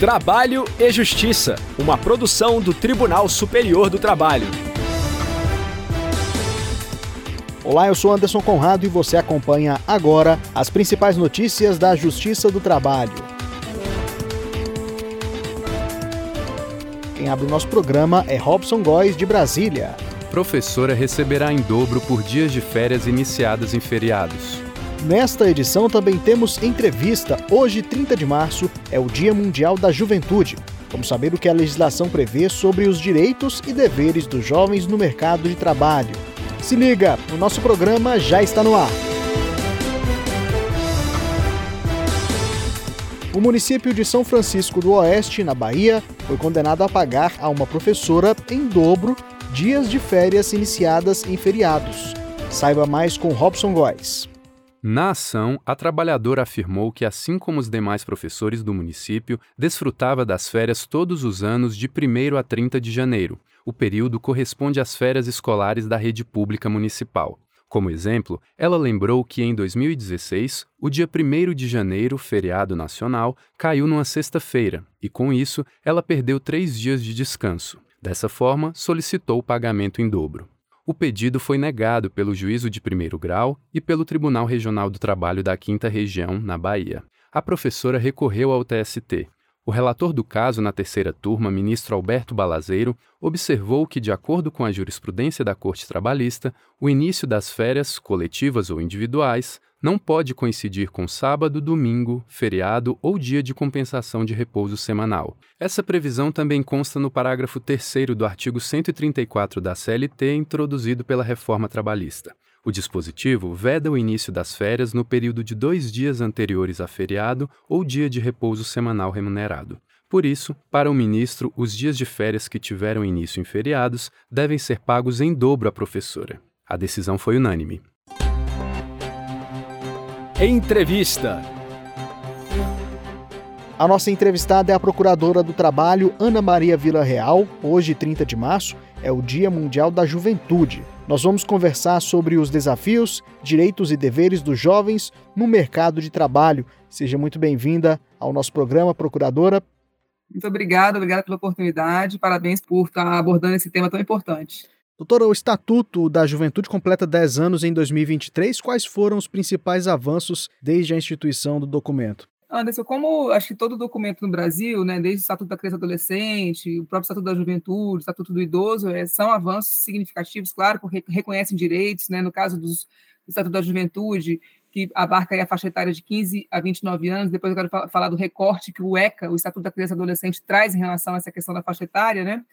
Trabalho e Justiça, uma produção do Tribunal Superior do Trabalho. Olá, eu sou Anderson Conrado e você acompanha agora as principais notícias da Justiça do Trabalho. Quem abre o nosso programa é Robson Góes, de Brasília. Professora receberá em dobro por dias de férias iniciadas em feriados. Nesta edição também temos entrevista. Hoje, 30 de março, é o Dia Mundial da Juventude. Vamos saber o que a legislação prevê sobre os direitos e deveres dos jovens no mercado de trabalho. Se liga, o nosso programa já está no ar. O município de São Francisco do Oeste, na Bahia, foi condenado a pagar a uma professora em dobro dias de férias iniciadas em feriados. Saiba mais com Robson Góes. Na ação, a trabalhadora afirmou que, assim como os demais professores do município, desfrutava das férias todos os anos de 1 a 30 de janeiro. O período corresponde às férias escolares da rede pública municipal. Como exemplo, ela lembrou que em 2016, o dia 1 de janeiro, feriado nacional, caiu numa sexta-feira e, com isso, ela perdeu três dias de descanso. Dessa forma, solicitou o pagamento em dobro. O pedido foi negado pelo Juízo de Primeiro Grau e pelo Tribunal Regional do Trabalho da Quinta Região, na Bahia. A professora recorreu ao TST. O relator do caso na terceira turma, ministro Alberto Balazeiro, observou que, de acordo com a jurisprudência da Corte Trabalhista, o início das férias, coletivas ou individuais, não pode coincidir com sábado, domingo, feriado ou dia de compensação de repouso semanal. Essa previsão também consta no parágrafo 3 do artigo 134 da CLT, introduzido pela reforma trabalhista. O dispositivo veda o início das férias no período de dois dias anteriores a feriado ou dia de repouso semanal remunerado. Por isso, para o ministro, os dias de férias que tiveram início em feriados devem ser pagos em dobro à professora. A decisão foi unânime. Entrevista. A nossa entrevistada é a Procuradora do Trabalho, Ana Maria Vila Real. Hoje, 30 de março, é o Dia Mundial da Juventude. Nós vamos conversar sobre os desafios, direitos e deveres dos jovens no mercado de trabalho. Seja muito bem-vinda ao nosso programa, Procuradora. Muito obrigada, obrigada pela oportunidade. Parabéns por estar abordando esse tema tão importante. Doutora, o Estatuto da Juventude completa 10 anos em 2023. Quais foram os principais avanços desde a instituição do documento? Anderson, como acho que todo documento no Brasil, né, desde o Estatuto da Criança e Adolescente, o próprio Estatuto da Juventude, o Estatuto do Idoso, é, são avanços significativos, claro, porque reconhecem direitos, né, no caso dos, do Estatuto da Juventude, que abarca a faixa etária de 15 a 29 anos, depois eu quero falar do recorte que o ECA, o Estatuto da Criança e Adolescente, traz em relação a essa questão da faixa etária, né,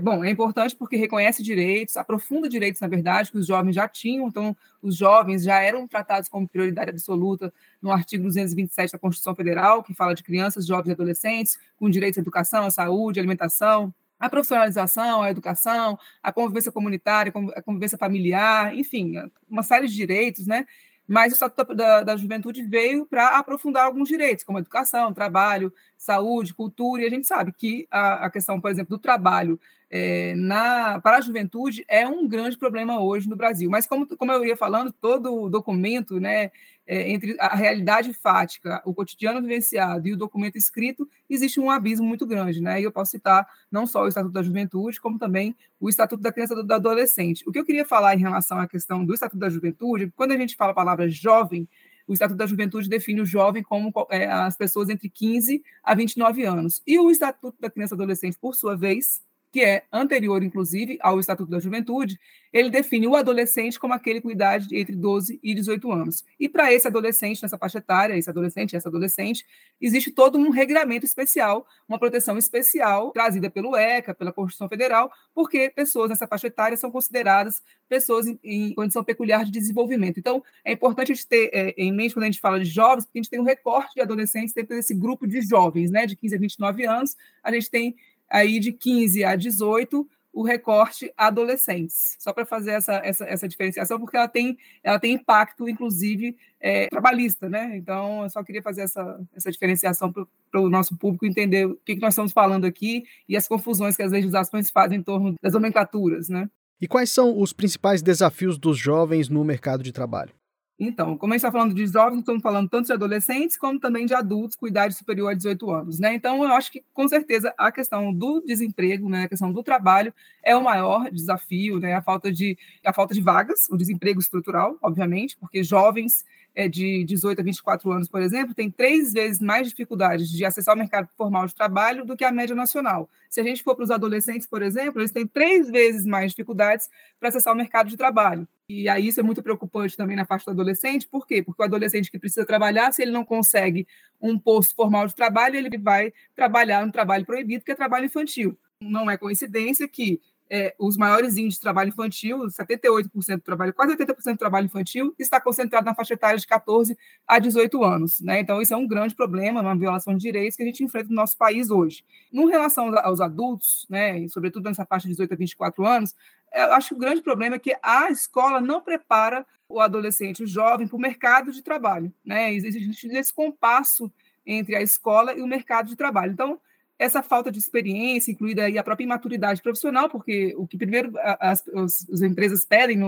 bom, é importante porque reconhece direitos, aprofunda direitos, na verdade, que os jovens já tinham, então os jovens já eram tratados como prioridade absoluta no artigo 227 da Constituição Federal, que fala de crianças, jovens e adolescentes com direitos à educação, à saúde, à alimentação, à profissionalização, à educação, à convivência comunitária, à convivência familiar, enfim, uma série de direitos, né? Mas o Estatuto da, da Juventude veio para aprofundar alguns direitos, como educação, trabalho, saúde, cultura, e a gente sabe que a, a questão, por exemplo, do trabalho é, na, para a juventude é um grande problema hoje no Brasil. Mas, como, como eu ia falando, todo documento, né, é, entre a realidade fática, o cotidiano vivenciado e o documento escrito, existe um abismo muito grande. Né? E eu posso citar não só o Estatuto da Juventude, como também o Estatuto da Criança e do Adolescente. O que eu queria falar em relação à questão do Estatuto da Juventude, quando a gente fala a palavra jovem, o Estatuto da Juventude define o jovem como é, as pessoas entre 15 a 29 anos. E o Estatuto da Criança e Adolescente, por sua vez, que é anterior, inclusive, ao Estatuto da Juventude, ele define o adolescente como aquele com idade entre 12 e 18 anos. E para esse adolescente, nessa faixa etária, esse adolescente, essa adolescente, existe todo um regramento especial, uma proteção especial trazida pelo ECA, pela Constituição Federal, porque pessoas nessa faixa etária são consideradas pessoas em, em condição peculiar de desenvolvimento. Então, é importante a gente ter é, em mente quando a gente fala de jovens, porque a gente tem um recorte de adolescentes dentro desse grupo de jovens, né, de 15 a 29 anos, a gente tem aí de 15 a 18 o recorte adolescentes, só para fazer essa, essa, essa diferenciação, porque ela tem, ela tem impacto, inclusive, é, trabalhista, né? Então, eu só queria fazer essa, essa diferenciação para o nosso público entender o que, que nós estamos falando aqui e as confusões que as legislações fazem em torno das nomenclaturas, né? E quais são os principais desafios dos jovens no mercado de trabalho? Então, como a gente está falando de jovens, estamos falando tanto de adolescentes como também de adultos com idade superior a 18 anos, né? Então, eu acho que, com certeza, a questão do desemprego, né, a questão do trabalho é o maior desafio, né? A falta de, a falta de vagas, o desemprego estrutural, obviamente, porque jovens é, de 18 a 24 anos, por exemplo, têm três vezes mais dificuldades de acessar o mercado formal de trabalho do que a média nacional. Se a gente for para os adolescentes, por exemplo, eles têm três vezes mais dificuldades para acessar o mercado de trabalho. E aí isso é muito preocupante também na parte do adolescente, por quê? Porque o adolescente que precisa trabalhar, se ele não consegue um posto formal de trabalho, ele vai trabalhar no trabalho proibido, que é trabalho infantil. Não é coincidência que é, os maiores índices de trabalho infantil, 78% do trabalho, quase 80% do trabalho infantil, está concentrado na faixa etária de 14 a 18 anos. Né? Então, isso é um grande problema, uma violação de direitos que a gente enfrenta no nosso país hoje. No relação aos adultos, né, e sobretudo nessa faixa de 18 a 24 anos, eu acho que o grande problema é que a escola não prepara o adolescente, o jovem, para o mercado de trabalho. Né? Existe esse compasso entre a escola e o mercado de trabalho. Então, essa falta de experiência, incluída aí a própria imaturidade profissional, porque o que primeiro as, as, as empresas pedem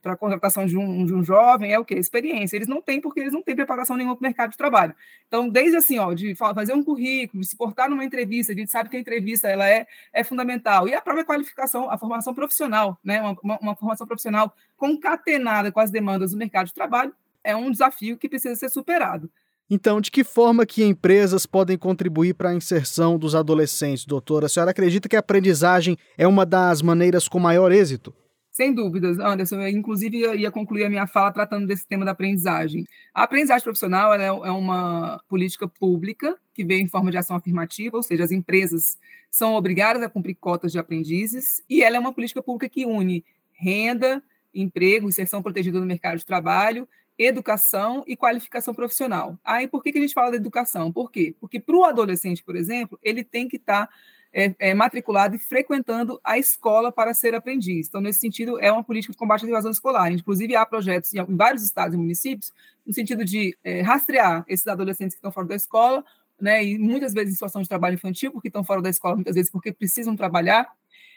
para a contratação de um, de um jovem é o quê? Experiência. Eles não têm, porque eles não têm preparação nenhuma para o mercado de trabalho. Então, desde assim, ó, de fazer um currículo, de se portar numa entrevista, a gente sabe que a entrevista ela é, é fundamental. E a própria qualificação, a formação profissional, né? Uma, uma, uma formação profissional concatenada com as demandas do mercado de trabalho é um desafio que precisa ser superado. Então, de que forma que empresas podem contribuir para a inserção dos adolescentes, doutora? A senhora acredita que a aprendizagem é uma das maneiras com maior êxito? Sem dúvidas, Anderson. Eu, inclusive, ia concluir a minha fala tratando desse tema da aprendizagem. A aprendizagem profissional é, é uma política pública que vem em forma de ação afirmativa, ou seja, as empresas são obrigadas a cumprir cotas de aprendizes, e ela é uma política pública que une renda, emprego, inserção protegida no mercado de trabalho educação e qualificação profissional. Aí, por que, que a gente fala da educação? Por quê? Porque para o adolescente, por exemplo, ele tem que estar tá, é, é, matriculado e frequentando a escola para ser aprendiz. Então, nesse sentido, é uma política de combate à evasão escolar. Inclusive, há projetos em, vários estados e municípios no sentido de é, rastrear esses adolescentes que estão fora da escola, né, e muitas vezes em situação de trabalho infantil, porque estão fora da escola, muitas vezes porque precisam trabalhar,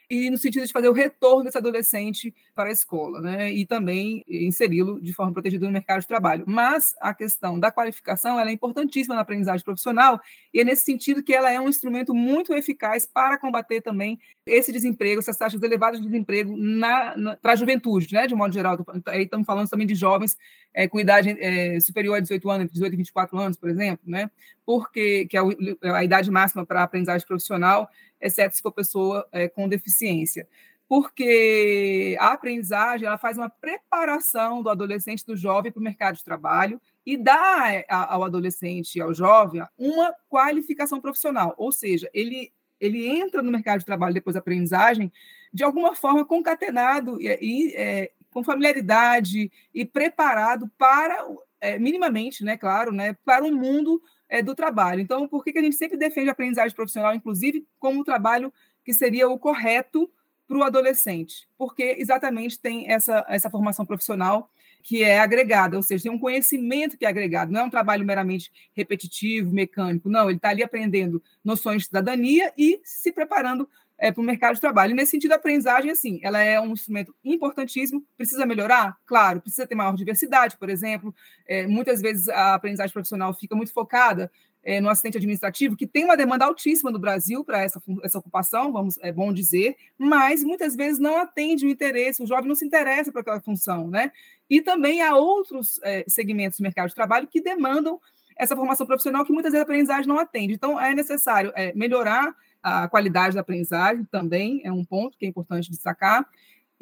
e no sentido de fazer o retorno desse adolescente para a escola, né? E também inseri-lo de forma protegida no mercado de trabalho. Mas a questão da qualificação é importantíssima na aprendizagem profissional e é nesse sentido que ela é um instrumento muito eficaz para combater também esse desemprego, essas taxas elevadas de desemprego na, na para a juventude, né? De modo geral, aí estamos falando também de jovens é, com idade é, superior a 18 anos, 18 e 24 anos, por exemplo, né? Porque que é a idade máxima para a aprendizagem profissional exceto se for pessoa é, com deficiência. Porque a aprendizagem ela faz uma preparação do adolescente, do jovem para o mercado de trabalho e dá é, ao adolescente e ao jovem uma qualificação profissional, ou seja, ele, ele entra no mercado de trabalho depois da aprendizagem de alguma forma concatenado e, e é, com familiaridade e preparado para, é, minimamente, né, claro, né, para o mundo é, do trabalho. Então, por que, que a gente sempre defende a aprendizagem profissional, inclusive, como um trabalho que seria o correto para o adolescente? Porque exatamente tem essa, essa formação profissional que é agregada, ou seja, tem um conhecimento que é agregado, não é um trabalho meramente repetitivo, mecânico, não, ele está ali aprendendo noções de cidadania e se preparando é, para o mercado de trabalho. E nesse sentido, a aprendizagem, assim, ela é um instrumento importantíssimo. Precisa melhorar? Claro, precisa ter maior diversidade, por exemplo. É, muitas vezes a aprendizagem profissional fica muito focada é, no assistente administrativo, que tem uma demanda altíssima no Brasil para essa, essa ocupação, vamos, é bom dizer, mas muitas vezes não atende o interesse, o jovem não se interessa por aquela função, né? E também há outros é, segmentos do mercado de trabalho que demandam essa formação profissional que muitas vezes a aprendizagem não atende. Então, é necessário é, melhorar a qualidade da aprendizagem também é um ponto que é importante destacar,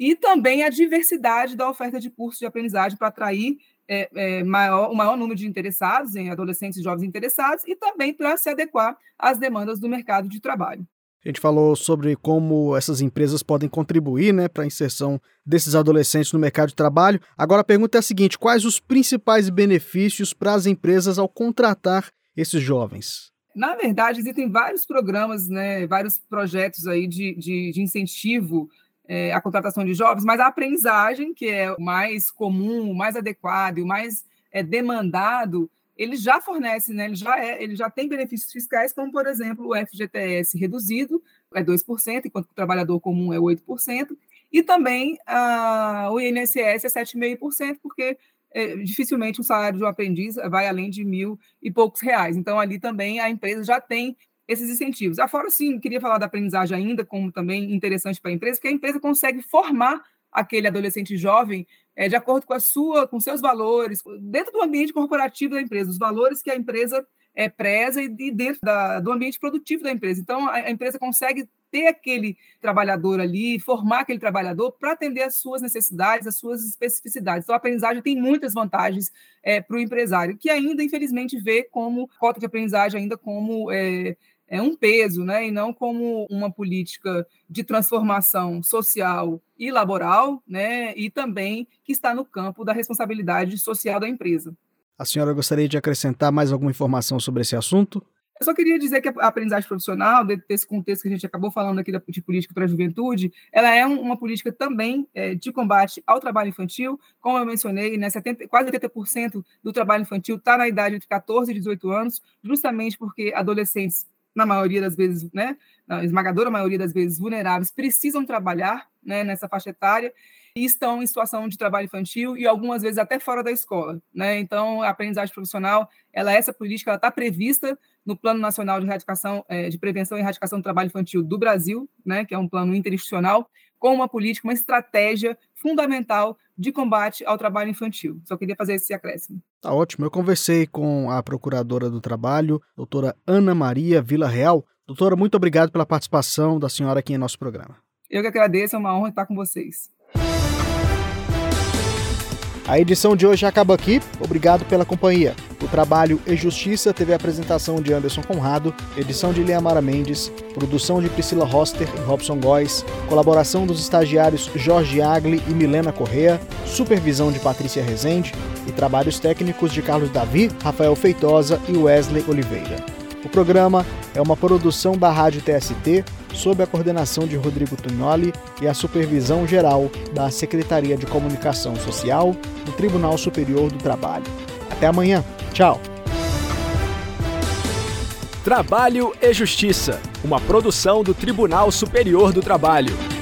e também a diversidade da oferta de cursos de aprendizagem para atrair é, é, maior, o maior número de interessados, em adolescentes e jovens interessados, e também para se adequar às demandas do mercado de trabalho. A gente falou sobre como essas empresas podem contribuir né, para a inserção desses adolescentes no mercado de trabalho. Agora a pergunta é a seguinte: quais os principais benefícios para as empresas ao contratar esses jovens? Na verdade, existem vários programas, né, vários projetos aí de, de, de incentivo é, à contratação de jovens, mas a aprendizagem, que é o mais comum, o mais adequado e o mais é, demandado, ele já fornece, né, ele, já é, ele já tem benefícios fiscais, como, por exemplo, o FGTS reduzido, é 2%, enquanto o trabalhador comum é 8%, e também a, o INSS é 7,5%, porque é, dificilmente o salário de um aprendiz vai além de mil e poucos reais. Então, ali também a empresa já tem esses incentivos. Afora, sim, queria falar da aprendizagem ainda, como também interessante para a empresa, que a empresa consegue formar aquele adolescente jovem é, de acordo com a sua, com seus valores, dentro do ambiente corporativo da empresa, os valores que a empresa é, preza e, e dentro da, do ambiente produtivo da empresa. Então, a, a empresa consegue ter aquele trabalhador ali, formar aquele trabalhador para atender às suas necessidades, às suas especificidades. Então, a aprendizagem tem muitas vantagens é, para o empresário, que ainda, infelizmente, vê como cota de aprendizagem ainda como é, é um peso, né, e não como uma política de transformação social e laboral, né, e também que está no campo da responsabilidade social da empresa. A senhora gostaria de acrescentar mais alguma informação sobre esse assunto? Eu só queria dizer que a aprendizagem profissional, desse contexto que a gente acabou falando aqui de política para a juventude, ela é uma política também é, de combate ao trabalho infantil. Como eu mencionei, né, 70, quase 80% do trabalho infantil está na idade entre 14 e 18 anos, justamente porque adolescentes, na maioria das vezes, né, na esmagadora maioria das vezes vulneráveis, precisam trabalhar né, nessa faixa etária e estão em situação de trabalho infantil e algumas vezes até fora da escola. Né? Então, a aprendizagem profissional, ela essa política ela está prevista no Plano Nacional de Erradicação, é, de Prevenção e Erradicação do Trabalho Infantil do Brasil, né, que é um plano interinstitucional, com uma política, uma estratégia fundamental de combate ao trabalho infantil. Só queria fazer esse acréscimo. Tá ótimo. Eu conversei com a Procuradora do Trabalho, doutora Ana Maria Vila Real. Doutora, muito obrigado pela participação da senhora aqui em nosso programa. Eu que agradeço, é uma honra estar com vocês. A edição de hoje acaba aqui. Obrigado pela companhia. O Trabalho e Justiça teve a apresentação de Anderson Conrado, edição de Leamara Mendes, produção de Priscila Roster e Robson Góes, colaboração dos estagiários Jorge Agli e Milena Correa, supervisão de Patrícia Rezende e trabalhos técnicos de Carlos Davi, Rafael Feitosa e Wesley Oliveira. O programa é uma produção da Rádio TST sob a coordenação de Rodrigo Tugnoli e a supervisão geral da Secretaria de Comunicação Social do Tribunal Superior do Trabalho. Até amanhã. Tchau. Trabalho e Justiça, uma produção do Tribunal Superior do Trabalho.